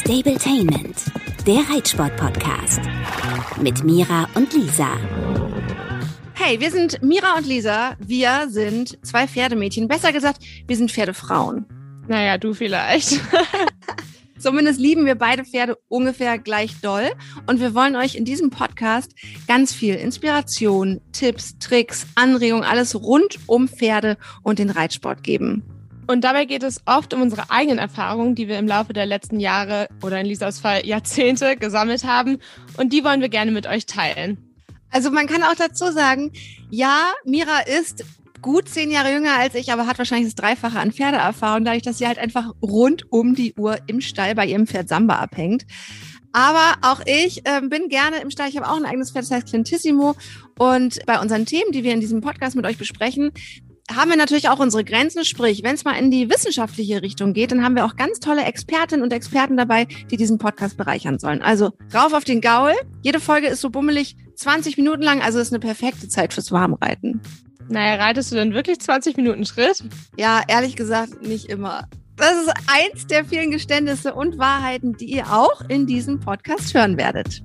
Stabletainment, der Reitsport-Podcast. Mit Mira und Lisa. Hey, wir sind Mira und Lisa. Wir sind zwei Pferdemädchen. Besser gesagt, wir sind Pferdefrauen. Naja, du vielleicht. Zumindest lieben wir beide Pferde ungefähr gleich doll. Und wir wollen euch in diesem Podcast ganz viel Inspiration, Tipps, Tricks, Anregungen, alles rund um Pferde und den Reitsport geben. Und dabei geht es oft um unsere eigenen Erfahrungen, die wir im Laufe der letzten Jahre oder in Lisas Fall Jahrzehnte gesammelt haben. Und die wollen wir gerne mit euch teilen. Also man kann auch dazu sagen, ja, Mira ist gut zehn Jahre jünger als ich, aber hat wahrscheinlich das Dreifache an Pferdeerfahrung, dadurch, dass sie halt einfach rund um die Uhr im Stall bei ihrem Pferd Samba abhängt. Aber auch ich äh, bin gerne im Stall. Ich habe auch ein eigenes Pferd, das heißt Clintissimo. Und bei unseren Themen, die wir in diesem Podcast mit euch besprechen, haben wir natürlich auch unsere Grenzen. Sprich, wenn es mal in die wissenschaftliche Richtung geht, dann haben wir auch ganz tolle Expertinnen und Experten dabei, die diesen Podcast bereichern sollen. Also rauf auf den Gaul. Jede Folge ist so bummelig 20 Minuten lang, also ist eine perfekte Zeit fürs Warmreiten. Naja, reitest du denn wirklich 20 Minuten Schritt? Ja, ehrlich gesagt, nicht immer. Das ist eins der vielen Geständnisse und Wahrheiten, die ihr auch in diesem Podcast hören werdet.